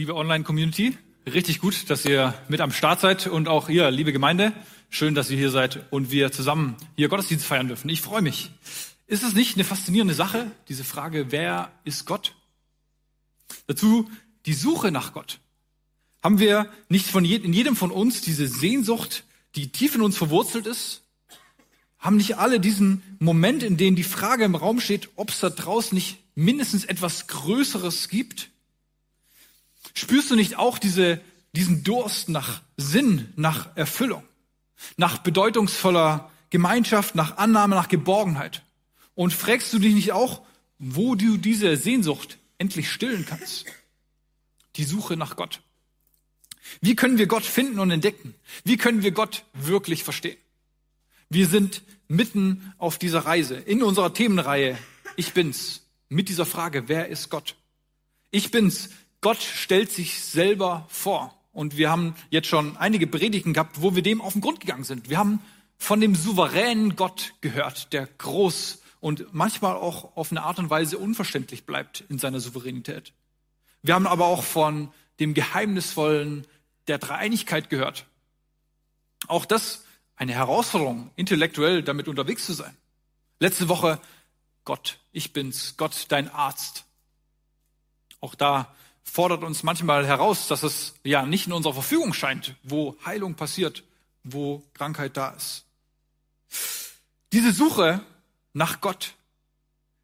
Liebe Online-Community, richtig gut, dass ihr mit am Start seid und auch ihr, liebe Gemeinde, schön, dass ihr hier seid und wir zusammen hier Gottesdienst feiern dürfen. Ich freue mich. Ist es nicht eine faszinierende Sache, diese Frage, wer ist Gott? Dazu die Suche nach Gott. Haben wir nicht von je, in jedem von uns diese Sehnsucht, die tief in uns verwurzelt ist? Haben nicht alle diesen Moment, in dem die Frage im Raum steht, ob es da draußen nicht mindestens etwas Größeres gibt? Spürst du nicht auch diese, diesen Durst nach Sinn, nach Erfüllung, nach bedeutungsvoller Gemeinschaft, nach Annahme, nach Geborgenheit? Und fragst du dich nicht auch, wo du diese Sehnsucht endlich stillen kannst? Die Suche nach Gott. Wie können wir Gott finden und entdecken? Wie können wir Gott wirklich verstehen? Wir sind mitten auf dieser Reise, in unserer Themenreihe Ich bin's, mit dieser Frage, wer ist Gott? Ich bin's, Gott stellt sich selber vor. Und wir haben jetzt schon einige Predigten gehabt, wo wir dem auf den Grund gegangen sind. Wir haben von dem souveränen Gott gehört, der groß und manchmal auch auf eine Art und Weise unverständlich bleibt in seiner Souveränität. Wir haben aber auch von dem geheimnisvollen der Dreieinigkeit gehört. Auch das eine Herausforderung, intellektuell damit unterwegs zu sein. Letzte Woche Gott, ich bin's, Gott, dein Arzt. Auch da fordert uns manchmal heraus, dass es ja nicht in unserer Verfügung scheint, wo Heilung passiert, wo Krankheit da ist. Diese Suche nach Gott,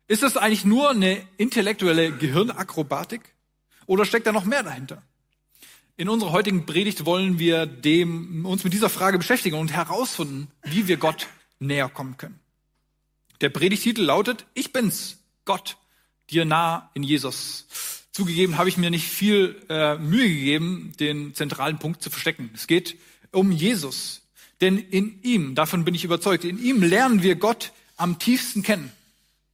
ist das eigentlich nur eine intellektuelle Gehirnakrobatik oder steckt da noch mehr dahinter? In unserer heutigen Predigt wollen wir dem, uns mit dieser Frage beschäftigen und herausfinden, wie wir Gott näher kommen können. Der Predigtitel lautet, ich bin's, Gott, dir nah in Jesus. Zugegeben habe ich mir nicht viel äh, Mühe gegeben, den zentralen Punkt zu verstecken. Es geht um Jesus. Denn in ihm, davon bin ich überzeugt, in ihm lernen wir Gott am tiefsten kennen.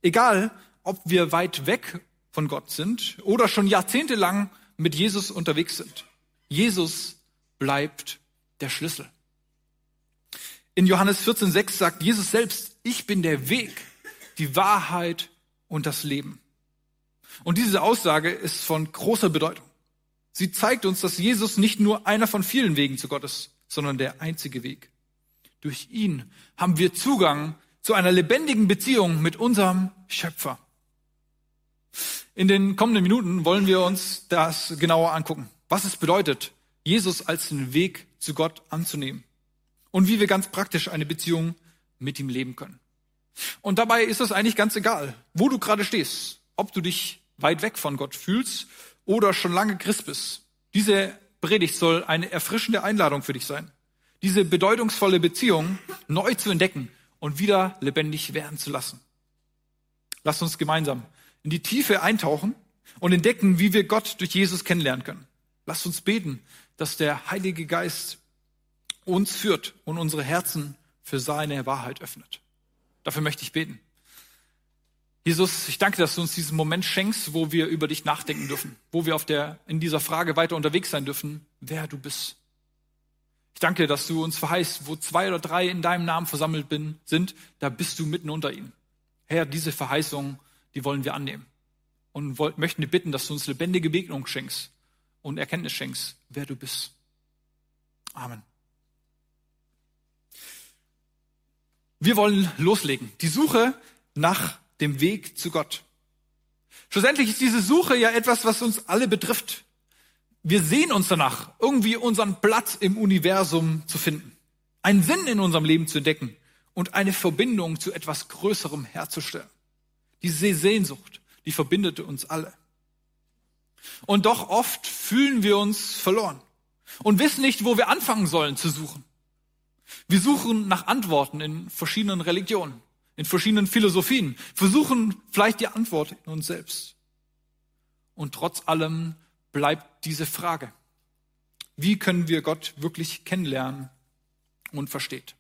Egal, ob wir weit weg von Gott sind oder schon jahrzehntelang mit Jesus unterwegs sind. Jesus bleibt der Schlüssel. In Johannes 14,6 sagt Jesus selbst, ich bin der Weg, die Wahrheit und das Leben. Und diese Aussage ist von großer Bedeutung. Sie zeigt uns, dass Jesus nicht nur einer von vielen Wegen zu Gott ist, sondern der einzige Weg. Durch ihn haben wir Zugang zu einer lebendigen Beziehung mit unserem Schöpfer. In den kommenden Minuten wollen wir uns das genauer angucken, was es bedeutet, Jesus als den Weg zu Gott anzunehmen und wie wir ganz praktisch eine Beziehung mit ihm leben können. Und dabei ist es eigentlich ganz egal, wo du gerade stehst, ob du dich weit weg von Gott fühlst oder schon lange Christ bist. Diese Predigt soll eine erfrischende Einladung für dich sein, diese bedeutungsvolle Beziehung neu zu entdecken und wieder lebendig werden zu lassen. Lass uns gemeinsam in die Tiefe eintauchen und entdecken, wie wir Gott durch Jesus kennenlernen können. Lass uns beten, dass der Heilige Geist uns führt und unsere Herzen für seine Wahrheit öffnet. Dafür möchte ich beten. Jesus, ich danke, dass du uns diesen Moment schenkst, wo wir über dich nachdenken dürfen, wo wir auf der, in dieser Frage weiter unterwegs sein dürfen, wer du bist. Ich danke, dass du uns verheißt, wo zwei oder drei in deinem Namen versammelt bin, sind, da bist du mitten unter ihnen. Herr, diese Verheißung, die wollen wir annehmen. Und wollt, möchten dir bitten, dass du uns lebendige Begegnung schenkst und Erkenntnis schenkst, wer du bist. Amen. Wir wollen loslegen. Die Suche nach dem Weg zu Gott. Schlussendlich ist diese Suche ja etwas, was uns alle betrifft. Wir sehen uns danach, irgendwie unseren Platz im Universum zu finden, einen Sinn in unserem Leben zu entdecken und eine Verbindung zu etwas Größerem herzustellen. Diese Sehnsucht, die verbindet uns alle. Und doch oft fühlen wir uns verloren und wissen nicht, wo wir anfangen sollen zu suchen. Wir suchen nach Antworten in verschiedenen Religionen in verschiedenen Philosophien, versuchen vielleicht die Antwort in uns selbst. Und trotz allem bleibt diese Frage. Wie können wir Gott wirklich kennenlernen und versteht?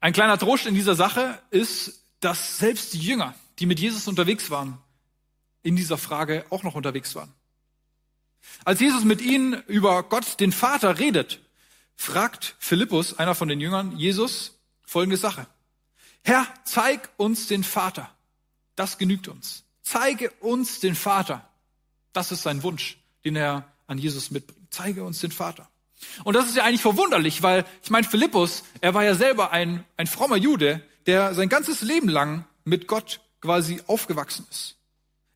Ein kleiner Trost in dieser Sache ist, dass selbst die Jünger, die mit Jesus unterwegs waren, in dieser Frage auch noch unterwegs waren. Als Jesus mit ihnen über Gott, den Vater, redet, fragt Philippus, einer von den Jüngern, Jesus folgende Sache. Herr, zeig uns den Vater. Das genügt uns. Zeige uns den Vater. Das ist sein Wunsch, den er an Jesus mitbringt. Zeige uns den Vater. Und das ist ja eigentlich verwunderlich, weil ich meine, Philippus, er war ja selber ein, ein frommer Jude, der sein ganzes Leben lang mit Gott quasi aufgewachsen ist.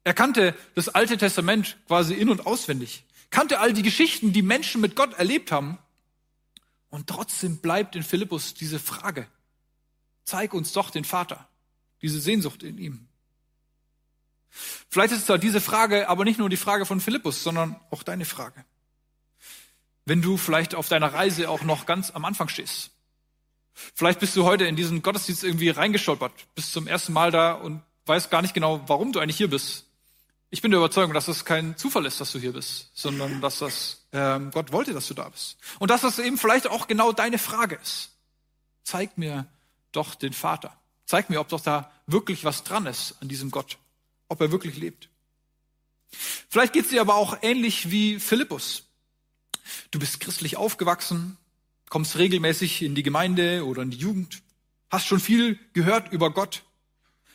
Er kannte das Alte Testament quasi in und auswendig, kannte all die Geschichten, die Menschen mit Gott erlebt haben. Und trotzdem bleibt in Philippus diese Frage, zeig uns doch den Vater, diese Sehnsucht in ihm. Vielleicht ist zwar diese Frage aber nicht nur die Frage von Philippus, sondern auch deine Frage. Wenn du vielleicht auf deiner Reise auch noch ganz am Anfang stehst. Vielleicht bist du heute in diesen Gottesdienst irgendwie reingestolpert, bist zum ersten Mal da und weißt gar nicht genau, warum du eigentlich hier bist. Ich bin der Überzeugung, dass es kein Zufall ist, dass du hier bist, sondern dass das ähm, Gott wollte, dass du da bist. Und dass das eben vielleicht auch genau deine Frage ist. Zeig mir doch den Vater. Zeig mir, ob doch da wirklich was dran ist an diesem Gott ob er wirklich lebt. Vielleicht geht es dir aber auch ähnlich wie Philippus. Du bist christlich aufgewachsen, kommst regelmäßig in die Gemeinde oder in die Jugend, hast schon viel gehört über Gott.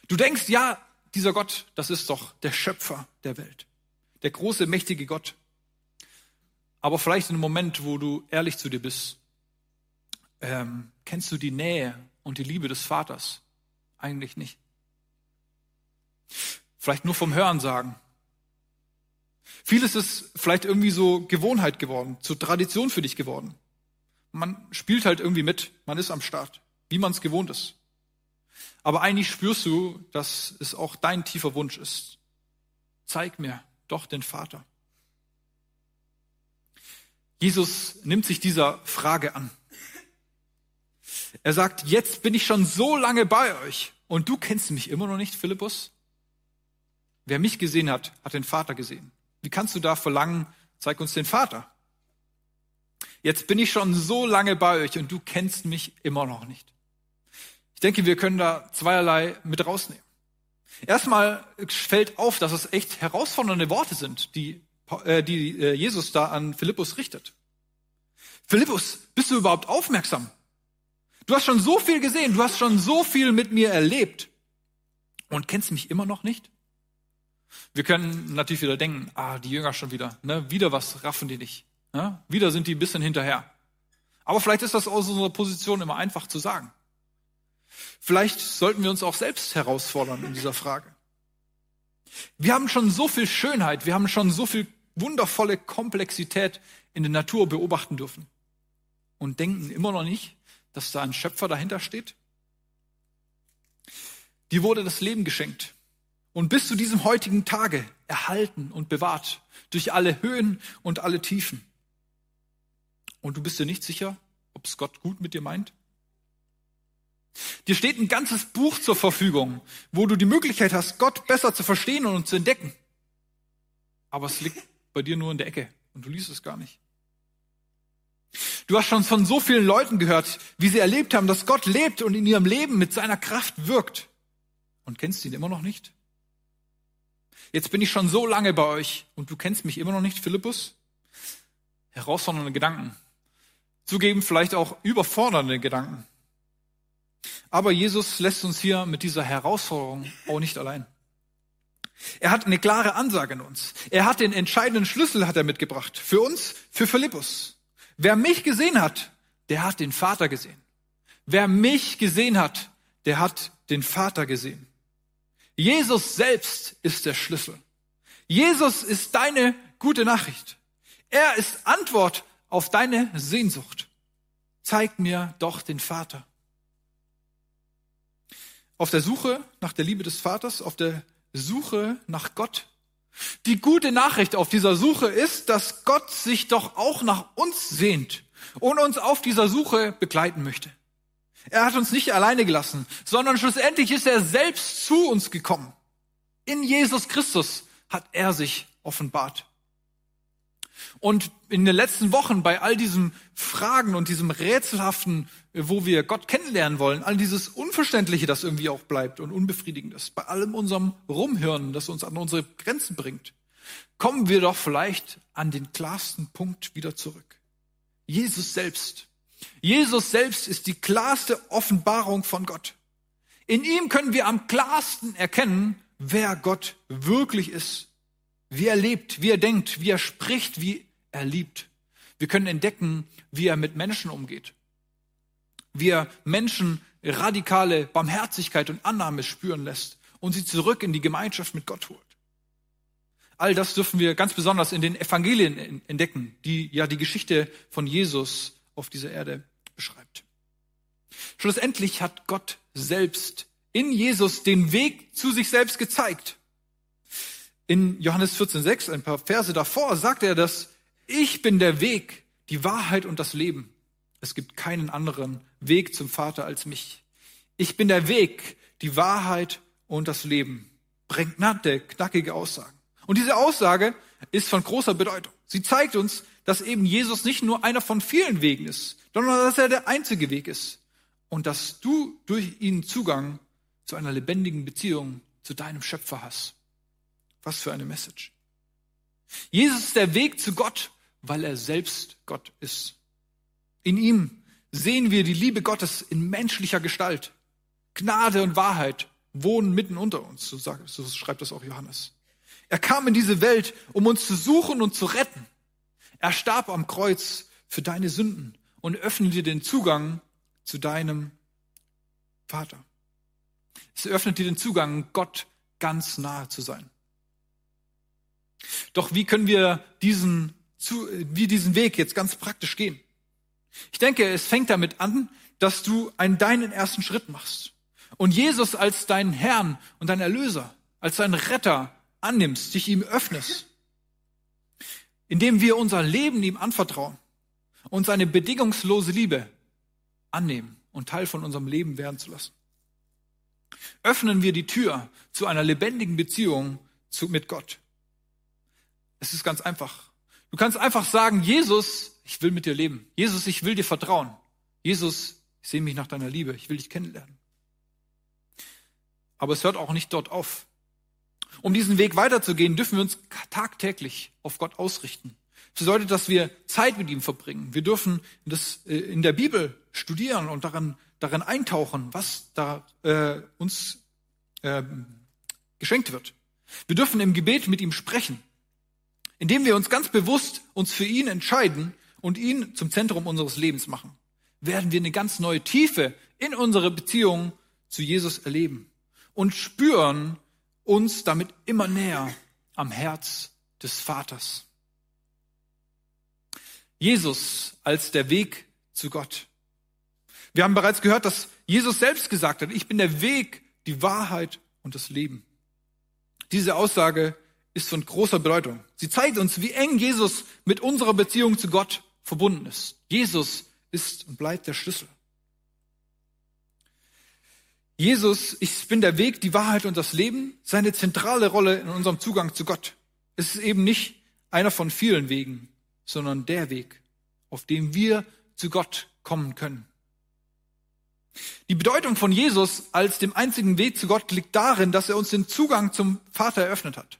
Du denkst, ja, dieser Gott, das ist doch der Schöpfer der Welt, der große, mächtige Gott. Aber vielleicht in einem Moment, wo du ehrlich zu dir bist, ähm, kennst du die Nähe und die Liebe des Vaters eigentlich nicht. Vielleicht nur vom Hören sagen. Vieles ist vielleicht irgendwie so Gewohnheit geworden, zur Tradition für dich geworden. Man spielt halt irgendwie mit, man ist am Start, wie man es gewohnt ist. Aber eigentlich spürst du, dass es auch dein tiefer Wunsch ist. Zeig mir doch den Vater. Jesus nimmt sich dieser Frage an. Er sagt, jetzt bin ich schon so lange bei euch und du kennst mich immer noch nicht, Philippus? Wer mich gesehen hat, hat den Vater gesehen. Wie kannst du da verlangen, zeig uns den Vater? Jetzt bin ich schon so lange bei euch und du kennst mich immer noch nicht. Ich denke, wir können da zweierlei mit rausnehmen. Erstmal fällt auf, dass es echt herausfordernde Worte sind, die, äh, die äh, Jesus da an Philippus richtet. Philippus, bist du überhaupt aufmerksam? Du hast schon so viel gesehen, du hast schon so viel mit mir erlebt und kennst mich immer noch nicht? Wir können natürlich wieder denken, ah, die Jünger schon wieder, ne? wieder was raffen die nicht. Ne? Wieder sind die ein bisschen hinterher. Aber vielleicht ist das aus unserer Position immer einfach zu sagen. Vielleicht sollten wir uns auch selbst herausfordern in dieser Frage. Wir haben schon so viel Schönheit, wir haben schon so viel wundervolle Komplexität in der Natur beobachten dürfen und denken immer noch nicht, dass da ein Schöpfer dahinter steht. Die wurde das Leben geschenkt und bis zu diesem heutigen Tage erhalten und bewahrt durch alle Höhen und alle Tiefen. Und du bist dir nicht sicher, ob es Gott gut mit dir meint? Dir steht ein ganzes Buch zur Verfügung, wo du die Möglichkeit hast, Gott besser zu verstehen und zu entdecken. Aber es liegt bei dir nur in der Ecke und du liest es gar nicht. Du hast schon von so vielen Leuten gehört, wie sie erlebt haben, dass Gott lebt und in ihrem Leben mit seiner Kraft wirkt und kennst ihn immer noch nicht? Jetzt bin ich schon so lange bei euch und du kennst mich immer noch nicht, Philippus? Herausfordernde Gedanken. Zugeben vielleicht auch überfordernde Gedanken. Aber Jesus lässt uns hier mit dieser Herausforderung auch nicht allein. Er hat eine klare Ansage an uns. Er hat den entscheidenden Schlüssel hat er mitgebracht. Für uns, für Philippus. Wer mich gesehen hat, der hat den Vater gesehen. Wer mich gesehen hat, der hat den Vater gesehen. Jesus selbst ist der Schlüssel. Jesus ist deine gute Nachricht. Er ist Antwort auf deine Sehnsucht. Zeig mir doch den Vater. Auf der Suche nach der Liebe des Vaters, auf der Suche nach Gott. Die gute Nachricht auf dieser Suche ist, dass Gott sich doch auch nach uns sehnt und uns auf dieser Suche begleiten möchte. Er hat uns nicht alleine gelassen, sondern schlussendlich ist er selbst zu uns gekommen. In Jesus Christus hat er sich offenbart. Und in den letzten Wochen bei all diesen Fragen und diesem Rätselhaften, wo wir Gott kennenlernen wollen, all dieses Unverständliche, das irgendwie auch bleibt und unbefriedigend ist, bei allem unserem Rumhören, das uns an unsere Grenzen bringt, kommen wir doch vielleicht an den klarsten Punkt wieder zurück. Jesus selbst Jesus selbst ist die klarste Offenbarung von Gott. In ihm können wir am klarsten erkennen, wer Gott wirklich ist, wie er lebt, wie er denkt, wie er spricht, wie er liebt. Wir können entdecken, wie er mit Menschen umgeht, wie er Menschen radikale Barmherzigkeit und Annahme spüren lässt und sie zurück in die Gemeinschaft mit Gott holt. All das dürfen wir ganz besonders in den Evangelien entdecken, die ja die Geschichte von Jesus auf dieser Erde beschreibt. Schlussendlich hat Gott selbst in Jesus den Weg zu sich selbst gezeigt. In Johannes 14,6, ein paar Verse davor, sagt er, dass ich bin der Weg, die Wahrheit und das Leben. Es gibt keinen anderen Weg zum Vater als mich. Ich bin der Weg, die Wahrheit und das Leben. Prägnante, knackige Aussagen. Und diese Aussage ist von großer Bedeutung. Sie zeigt uns, dass eben Jesus nicht nur einer von vielen Wegen ist, sondern dass er der einzige Weg ist. Und dass du durch ihn Zugang zu einer lebendigen Beziehung zu deinem Schöpfer hast. Was für eine Message. Jesus ist der Weg zu Gott, weil er selbst Gott ist. In ihm sehen wir die Liebe Gottes in menschlicher Gestalt. Gnade und Wahrheit wohnen mitten unter uns, so, sagt, so schreibt das auch Johannes. Er kam in diese Welt, um uns zu suchen und zu retten. Er starb am Kreuz für deine Sünden und öffnet dir den Zugang zu deinem Vater. Es öffnet dir den Zugang, Gott ganz nahe zu sein. Doch wie können wir diesen, wie diesen Weg jetzt ganz praktisch gehen? Ich denke, es fängt damit an, dass du einen deinen ersten Schritt machst und Jesus als deinen Herrn und deinen Erlöser, als deinen Retter annimmst, dich ihm öffnest, indem wir unser Leben ihm anvertrauen und seine bedingungslose Liebe annehmen und Teil von unserem Leben werden zu lassen. Öffnen wir die Tür zu einer lebendigen Beziehung zu, mit Gott. Es ist ganz einfach. Du kannst einfach sagen, Jesus, ich will mit dir leben. Jesus, ich will dir vertrauen. Jesus, ich sehe mich nach deiner Liebe. Ich will dich kennenlernen. Aber es hört auch nicht dort auf. Um diesen Weg weiterzugehen, dürfen wir uns tagtäglich auf Gott ausrichten. Das bedeutet, dass wir Zeit mit ihm verbringen. Wir dürfen das äh, in der Bibel studieren und daran, darin eintauchen, was da äh, uns äh, geschenkt wird. Wir dürfen im Gebet mit ihm sprechen, indem wir uns ganz bewusst uns für ihn entscheiden und ihn zum Zentrum unseres Lebens machen. Werden wir eine ganz neue Tiefe in unsere Beziehung zu Jesus erleben und spüren uns damit immer näher am Herz des Vaters. Jesus als der Weg zu Gott. Wir haben bereits gehört, dass Jesus selbst gesagt hat, ich bin der Weg, die Wahrheit und das Leben. Diese Aussage ist von großer Bedeutung. Sie zeigt uns, wie eng Jesus mit unserer Beziehung zu Gott verbunden ist. Jesus ist und bleibt der Schlüssel. Jesus, ich bin der Weg, die Wahrheit und das Leben, seine zentrale Rolle in unserem Zugang zu Gott. Es ist eben nicht einer von vielen Wegen, sondern der Weg, auf dem wir zu Gott kommen können. Die Bedeutung von Jesus als dem einzigen Weg zu Gott liegt darin, dass er uns den Zugang zum Vater eröffnet hat.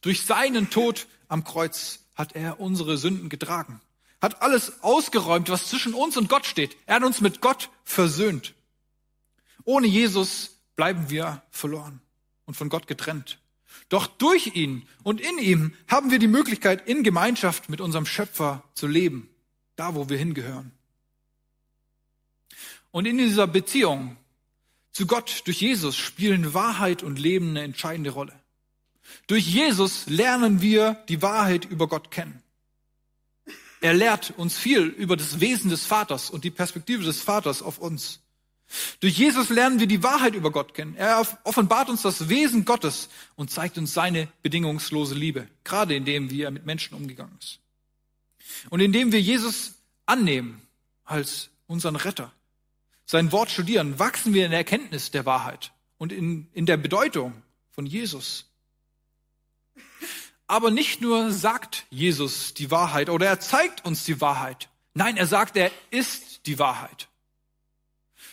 Durch seinen Tod am Kreuz hat er unsere Sünden getragen, hat alles ausgeräumt, was zwischen uns und Gott steht. Er hat uns mit Gott versöhnt. Ohne Jesus bleiben wir verloren und von Gott getrennt. Doch durch ihn und in ihm haben wir die Möglichkeit, in Gemeinschaft mit unserem Schöpfer zu leben, da wo wir hingehören. Und in dieser Beziehung zu Gott durch Jesus spielen Wahrheit und Leben eine entscheidende Rolle. Durch Jesus lernen wir die Wahrheit über Gott kennen. Er lehrt uns viel über das Wesen des Vaters und die Perspektive des Vaters auf uns. Durch Jesus lernen wir die Wahrheit über Gott kennen. Er offenbart uns das Wesen Gottes und zeigt uns seine bedingungslose Liebe, gerade indem wie er mit Menschen umgegangen ist. Und indem wir Jesus annehmen als unseren Retter, sein Wort studieren, wachsen wir in der Erkenntnis der Wahrheit und in, in der Bedeutung von Jesus. Aber nicht nur sagt Jesus die Wahrheit oder er zeigt uns die Wahrheit. Nein, er sagt, er ist die Wahrheit.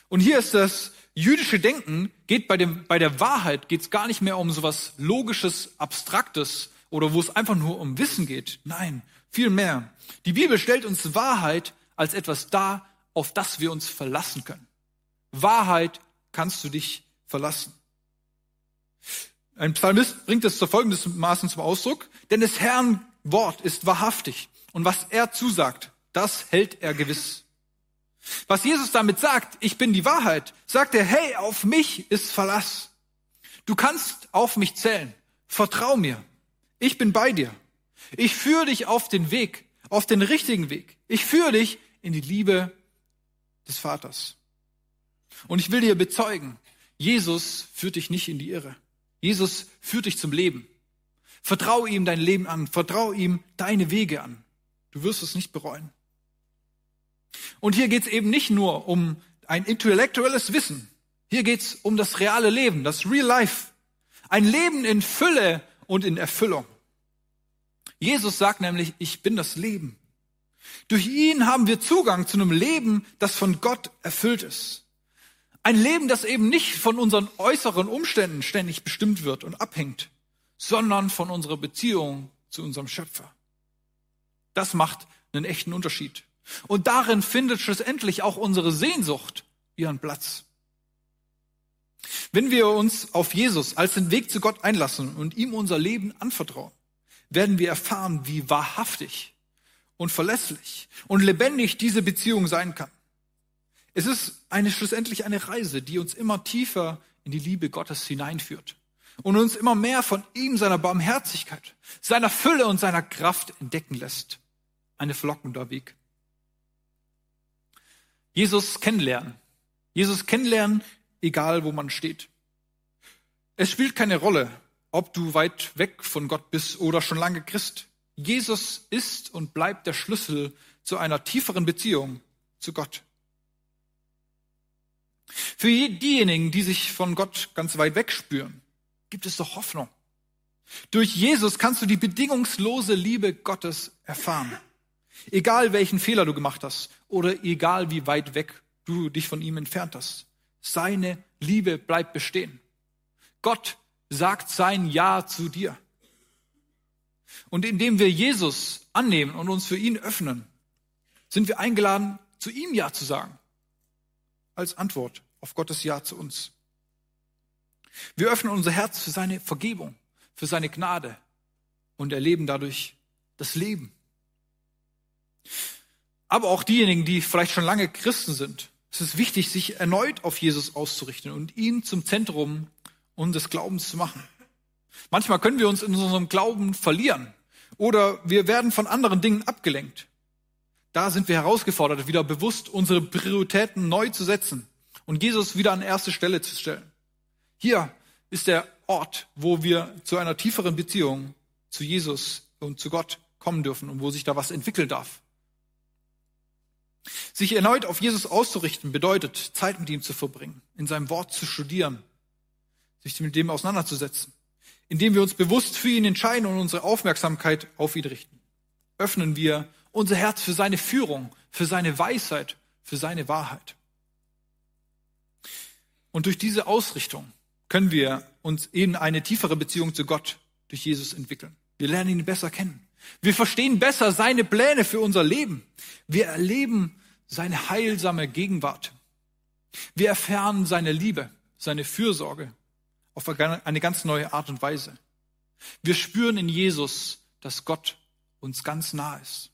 Und hier ist das jüdische Denken, geht bei, dem, bei der Wahrheit geht es gar nicht mehr um sowas Logisches, Abstraktes oder wo es einfach nur um Wissen geht. Nein, viel mehr. Die Bibel stellt uns Wahrheit als etwas dar, auf das wir uns verlassen können. Wahrheit kannst du dich verlassen. Ein Psalmist bringt es zur folgendermaßen zum Ausdruck, denn des Herrn Wort ist wahrhaftig und was er zusagt, das hält er gewiss. Was Jesus damit sagt, ich bin die Wahrheit, sagt er, hey, auf mich ist Verlass. Du kannst auf mich zählen. Vertrau mir. Ich bin bei dir. Ich führe dich auf den Weg, auf den richtigen Weg. Ich führe dich in die Liebe des Vaters. Und ich will dir bezeugen, Jesus führt dich nicht in die Irre. Jesus führt dich zum Leben. Vertrau ihm dein Leben an. Vertrau ihm deine Wege an. Du wirst es nicht bereuen. Und hier geht es eben nicht nur um ein intellektuelles Wissen. Hier geht es um das reale Leben, das Real Life. Ein Leben in Fülle und in Erfüllung. Jesus sagt nämlich, ich bin das Leben. Durch ihn haben wir Zugang zu einem Leben, das von Gott erfüllt ist. Ein Leben, das eben nicht von unseren äußeren Umständen ständig bestimmt wird und abhängt, sondern von unserer Beziehung zu unserem Schöpfer. Das macht einen echten Unterschied. Und darin findet schlussendlich auch unsere Sehnsucht ihren Platz. Wenn wir uns auf Jesus als den Weg zu Gott einlassen und ihm unser Leben anvertrauen, werden wir erfahren, wie wahrhaftig und verlässlich und lebendig diese Beziehung sein kann. Es ist eine, schlussendlich eine Reise, die uns immer tiefer in die Liebe Gottes hineinführt und uns immer mehr von ihm, seiner Barmherzigkeit, seiner Fülle und seiner Kraft entdecken lässt. Eine verlockender Weg. Jesus kennenlernen. Jesus kennenlernen, egal wo man steht. Es spielt keine Rolle, ob du weit weg von Gott bist oder schon lange Christ. Jesus ist und bleibt der Schlüssel zu einer tieferen Beziehung zu Gott. Für diejenigen, die sich von Gott ganz weit weg spüren, gibt es doch Hoffnung. Durch Jesus kannst du die bedingungslose Liebe Gottes erfahren. Egal welchen Fehler du gemacht hast oder egal wie weit weg du dich von ihm entfernt hast. Seine Liebe bleibt bestehen. Gott sagt sein Ja zu dir. Und indem wir Jesus annehmen und uns für ihn öffnen, sind wir eingeladen, zu ihm Ja zu sagen. Als Antwort auf Gottes Ja zu uns. Wir öffnen unser Herz für seine Vergebung, für seine Gnade und erleben dadurch das Leben. Aber auch diejenigen, die vielleicht schon lange Christen sind, es ist wichtig, sich erneut auf Jesus auszurichten und ihn zum Zentrum unseres Glaubens zu machen. Manchmal können wir uns in unserem Glauben verlieren oder wir werden von anderen Dingen abgelenkt. Da sind wir herausgefordert, wieder bewusst unsere Prioritäten neu zu setzen und Jesus wieder an erste Stelle zu stellen. Hier ist der Ort, wo wir zu einer tieferen Beziehung zu Jesus und zu Gott kommen dürfen und wo sich da was entwickeln darf. Sich erneut auf Jesus auszurichten bedeutet, Zeit mit ihm zu verbringen, in seinem Wort zu studieren, sich mit dem auseinanderzusetzen, indem wir uns bewusst für ihn entscheiden und unsere Aufmerksamkeit auf ihn richten. Öffnen wir unser Herz für seine Führung, für seine Weisheit, für seine Wahrheit. Und durch diese Ausrichtung können wir uns in eine tiefere Beziehung zu Gott durch Jesus entwickeln. Wir lernen ihn besser kennen. Wir verstehen besser seine Pläne für unser Leben. Wir erleben seine heilsame Gegenwart. Wir erfahren seine Liebe, seine Fürsorge auf eine ganz neue Art und Weise. Wir spüren in Jesus, dass Gott uns ganz nah ist.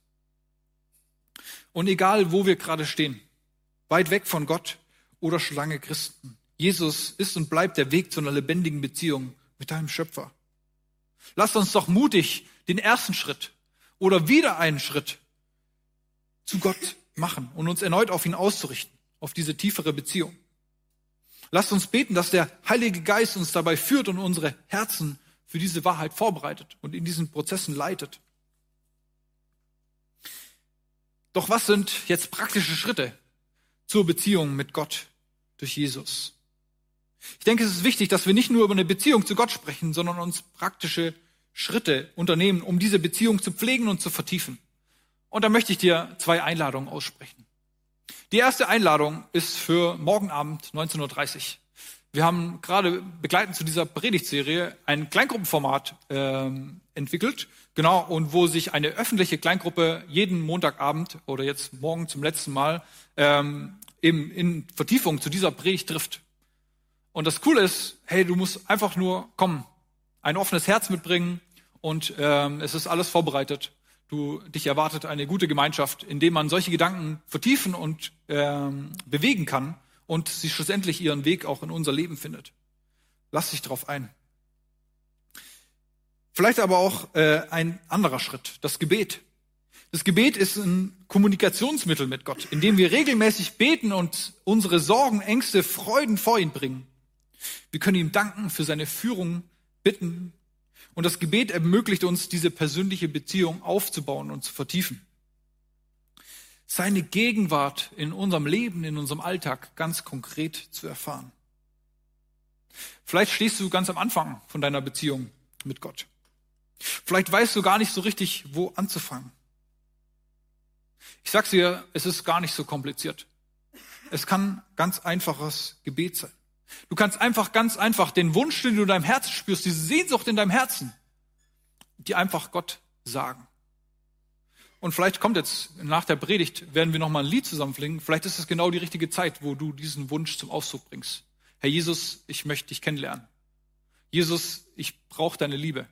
Und egal, wo wir gerade stehen, weit weg von Gott oder schon lange Christen, Jesus ist und bleibt der Weg zu einer lebendigen Beziehung mit deinem Schöpfer. Lasst uns doch mutig den ersten Schritt oder wieder einen Schritt zu Gott machen und uns erneut auf ihn auszurichten, auf diese tiefere Beziehung. Lasst uns beten, dass der Heilige Geist uns dabei führt und unsere Herzen für diese Wahrheit vorbereitet und in diesen Prozessen leitet. Doch was sind jetzt praktische Schritte zur Beziehung mit Gott durch Jesus? Ich denke, es ist wichtig, dass wir nicht nur über eine Beziehung zu Gott sprechen, sondern uns praktische Schritte unternehmen, um diese Beziehung zu pflegen und zu vertiefen. Und da möchte ich dir zwei Einladungen aussprechen. Die erste Einladung ist für morgen Abend 19.30 Uhr. Wir haben gerade begleitend zu dieser Predigtserie ein Kleingruppenformat ähm, entwickelt, genau, und wo sich eine öffentliche Kleingruppe jeden Montagabend oder jetzt morgen zum letzten Mal ähm, eben in Vertiefung zu dieser Predigt trifft. Und das Coole ist, hey, du musst einfach nur kommen ein offenes Herz mitbringen und ähm, es ist alles vorbereitet. Du, dich erwartet eine gute Gemeinschaft, in dem man solche Gedanken vertiefen und ähm, bewegen kann und sie schlussendlich ihren Weg auch in unser Leben findet. Lass dich darauf ein. Vielleicht aber auch äh, ein anderer Schritt, das Gebet. Das Gebet ist ein Kommunikationsmittel mit Gott, in dem wir regelmäßig beten und unsere Sorgen, Ängste, Freuden vor ihn bringen. Wir können ihm danken für seine Führung, bitten. Und das Gebet ermöglicht uns, diese persönliche Beziehung aufzubauen und zu vertiefen. Seine Gegenwart in unserem Leben, in unserem Alltag ganz konkret zu erfahren. Vielleicht stehst du ganz am Anfang von deiner Beziehung mit Gott. Vielleicht weißt du gar nicht so richtig, wo anzufangen. Ich sag's dir, es ist gar nicht so kompliziert. Es kann ganz einfaches Gebet sein. Du kannst einfach ganz einfach den Wunsch, den du in deinem Herzen spürst, diese Sehnsucht in deinem Herzen, die einfach Gott sagen. Und vielleicht kommt jetzt nach der Predigt, werden wir nochmal ein Lied zusammenflingen. Vielleicht ist es genau die richtige Zeit, wo du diesen Wunsch zum Ausdruck bringst. Herr Jesus, ich möchte dich kennenlernen. Jesus, ich brauche deine Liebe.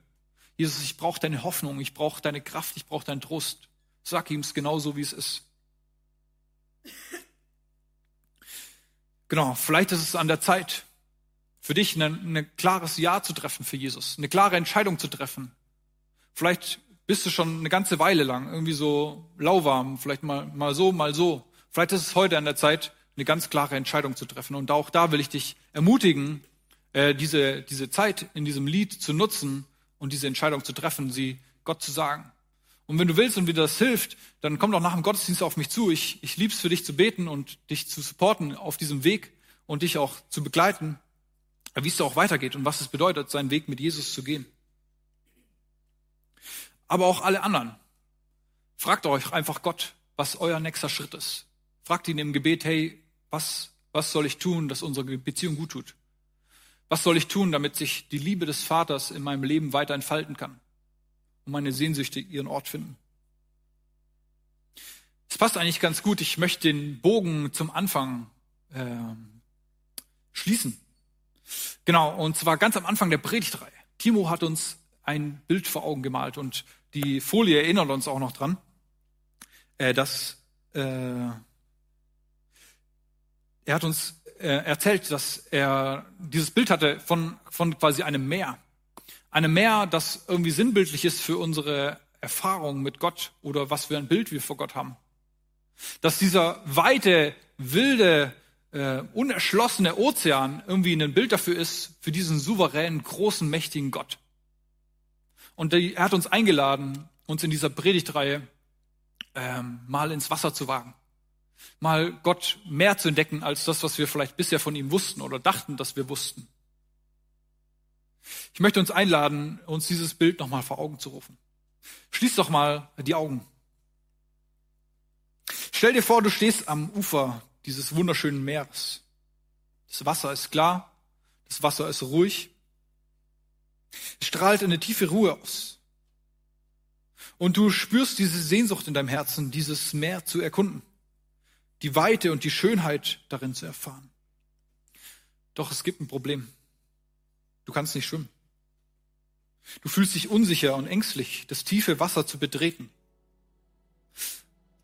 Jesus, ich brauche deine Hoffnung, ich brauche deine Kraft, ich brauche deinen Trost. Sag ihm es genauso, wie es ist. Genau, vielleicht ist es an der Zeit, für dich ein, klares Ja zu treffen für Jesus, eine klare Entscheidung zu treffen. Vielleicht bist du schon eine ganze Weile lang irgendwie so lauwarm, vielleicht mal, mal so, mal so. Vielleicht ist es heute an der Zeit, eine ganz klare Entscheidung zu treffen. Und auch da will ich dich ermutigen, äh, diese, diese Zeit in diesem Lied zu nutzen und diese Entscheidung zu treffen, sie Gott zu sagen. Und wenn du willst und dir das hilft, dann komm doch nach dem Gottesdienst auf mich zu. Ich, ich lieb's für dich zu beten und dich zu supporten auf diesem Weg und dich auch zu begleiten, wie es da auch weitergeht und was es bedeutet, seinen Weg mit Jesus zu gehen. Aber auch alle anderen. Fragt euch einfach Gott, was euer nächster Schritt ist. Fragt ihn im Gebet, hey, was, was soll ich tun, dass unsere Beziehung gut tut? Was soll ich tun, damit sich die Liebe des Vaters in meinem Leben weiter entfalten kann? und meine Sehnsüchte ihren Ort finden. Es passt eigentlich ganz gut. Ich möchte den Bogen zum Anfang äh, schließen. Genau, und zwar ganz am Anfang der Predigtreihe. Timo hat uns ein Bild vor Augen gemalt und die Folie erinnert uns auch noch dran, äh, dass äh, er hat uns erzählt, dass er dieses Bild hatte von, von quasi einem Meer. Einem Meer, das irgendwie sinnbildlich ist für unsere Erfahrung mit Gott oder was für ein Bild wir vor Gott haben. Dass dieser weite, wilde, äh, unerschlossene Ozean irgendwie ein Bild dafür ist, für diesen souveränen, großen, mächtigen Gott. Und er hat uns eingeladen, uns in dieser Predigtreihe ähm, mal ins Wasser zu wagen. Mal Gott mehr zu entdecken als das, was wir vielleicht bisher von ihm wussten oder dachten, dass wir wussten. Ich möchte uns einladen, uns dieses Bild nochmal vor Augen zu rufen. Schließ doch mal die Augen. Stell dir vor, du stehst am Ufer dieses wunderschönen Meeres. Das Wasser ist klar, das Wasser ist ruhig, es strahlt eine tiefe Ruhe aus. Und du spürst diese Sehnsucht in deinem Herzen, dieses Meer zu erkunden, die Weite und die Schönheit darin zu erfahren. Doch es gibt ein Problem. Du kannst nicht schwimmen. Du fühlst dich unsicher und ängstlich, das tiefe Wasser zu betreten.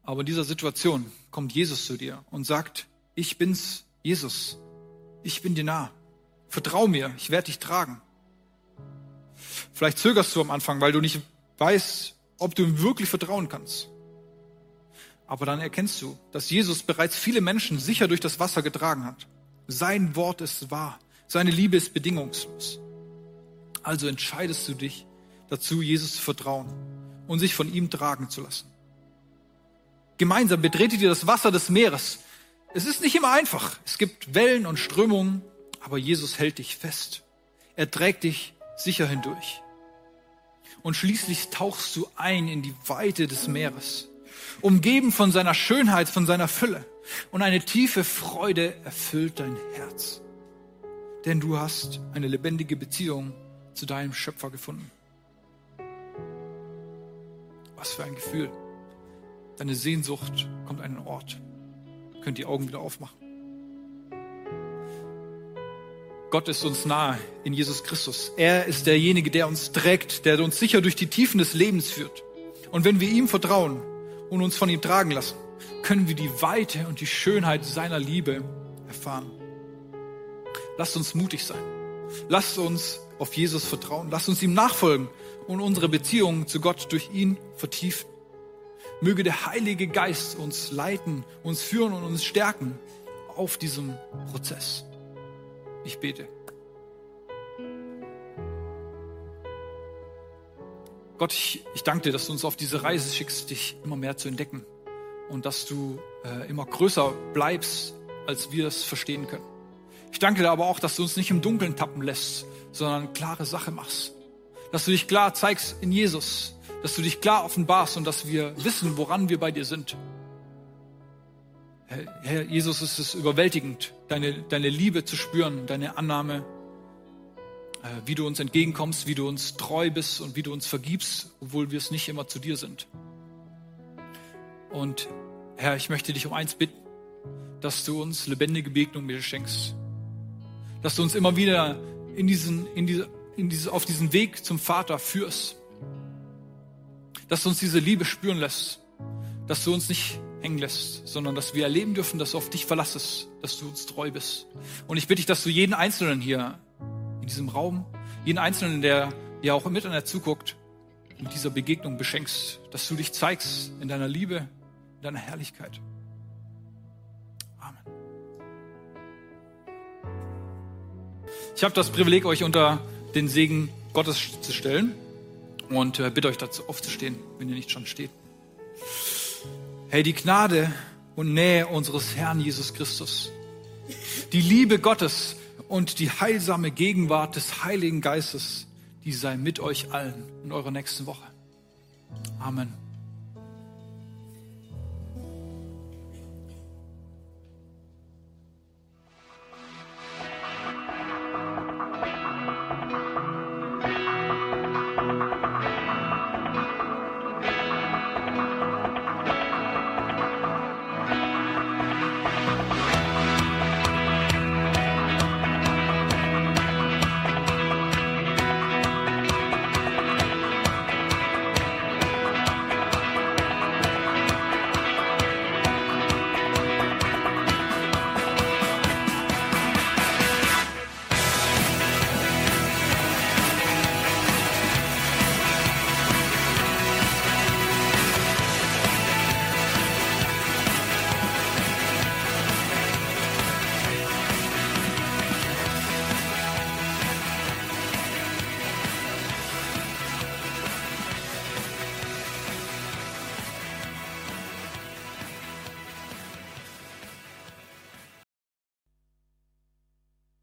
Aber in dieser Situation kommt Jesus zu dir und sagt, ich bin's, Jesus. Ich bin dir nah. Vertrau mir, ich werde dich tragen. Vielleicht zögerst du am Anfang, weil du nicht weißt, ob du ihm wirklich vertrauen kannst. Aber dann erkennst du, dass Jesus bereits viele Menschen sicher durch das Wasser getragen hat. Sein Wort ist wahr. Seine Liebe ist bedingungslos. Also entscheidest du dich dazu, Jesus zu vertrauen und sich von ihm tragen zu lassen. Gemeinsam betretet ihr das Wasser des Meeres. Es ist nicht immer einfach. Es gibt Wellen und Strömungen, aber Jesus hält dich fest. Er trägt dich sicher hindurch. Und schließlich tauchst du ein in die Weite des Meeres, umgeben von seiner Schönheit, von seiner Fülle. Und eine tiefe Freude erfüllt dein Herz denn du hast eine lebendige Beziehung zu deinem Schöpfer gefunden. Was für ein Gefühl. Deine Sehnsucht kommt an einen Ort. Könnt die Augen wieder aufmachen. Gott ist uns nahe in Jesus Christus. Er ist derjenige, der uns trägt, der uns sicher durch die Tiefen des Lebens führt. Und wenn wir ihm vertrauen und uns von ihm tragen lassen, können wir die Weite und die Schönheit seiner Liebe erfahren. Lasst uns mutig sein. Lasst uns auf Jesus vertrauen. Lasst uns ihm nachfolgen und unsere Beziehung zu Gott durch ihn vertiefen. Möge der Heilige Geist uns leiten, uns führen und uns stärken auf diesem Prozess. Ich bete. Gott, ich, ich danke dir, dass du uns auf diese Reise schickst, dich immer mehr zu entdecken und dass du äh, immer größer bleibst, als wir es verstehen können. Ich danke dir aber auch, dass du uns nicht im Dunkeln tappen lässt, sondern klare Sache machst. Dass du dich klar zeigst in Jesus, dass du dich klar offenbarst und dass wir wissen, woran wir bei dir sind. Herr Jesus, es ist überwältigend, deine, deine Liebe zu spüren, deine Annahme, wie du uns entgegenkommst, wie du uns treu bist und wie du uns vergibst, obwohl wir es nicht immer zu dir sind. Und Herr, ich möchte dich um eins bitten, dass du uns lebendige Begegnung mir schenkst. Dass du uns immer wieder in diesen, in diese, in diese, auf diesen Weg zum Vater führst. Dass du uns diese Liebe spüren lässt. Dass du uns nicht hängen lässt, sondern dass wir erleben dürfen, dass du auf dich verlassest, dass du uns treu bist. Und ich bitte dich, dass du jeden Einzelnen hier in diesem Raum, jeden Einzelnen, der ja auch miteinander zuguckt, mit dieser Begegnung beschenkst, dass du dich zeigst in deiner Liebe, in deiner Herrlichkeit. Amen. Ich habe das Privileg, euch unter den Segen Gottes zu stellen und äh, bitte euch dazu aufzustehen, wenn ihr nicht schon steht. Hey, die Gnade und Nähe unseres Herrn Jesus Christus, die Liebe Gottes und die heilsame Gegenwart des Heiligen Geistes, die sei mit euch allen in eurer nächsten Woche. Amen.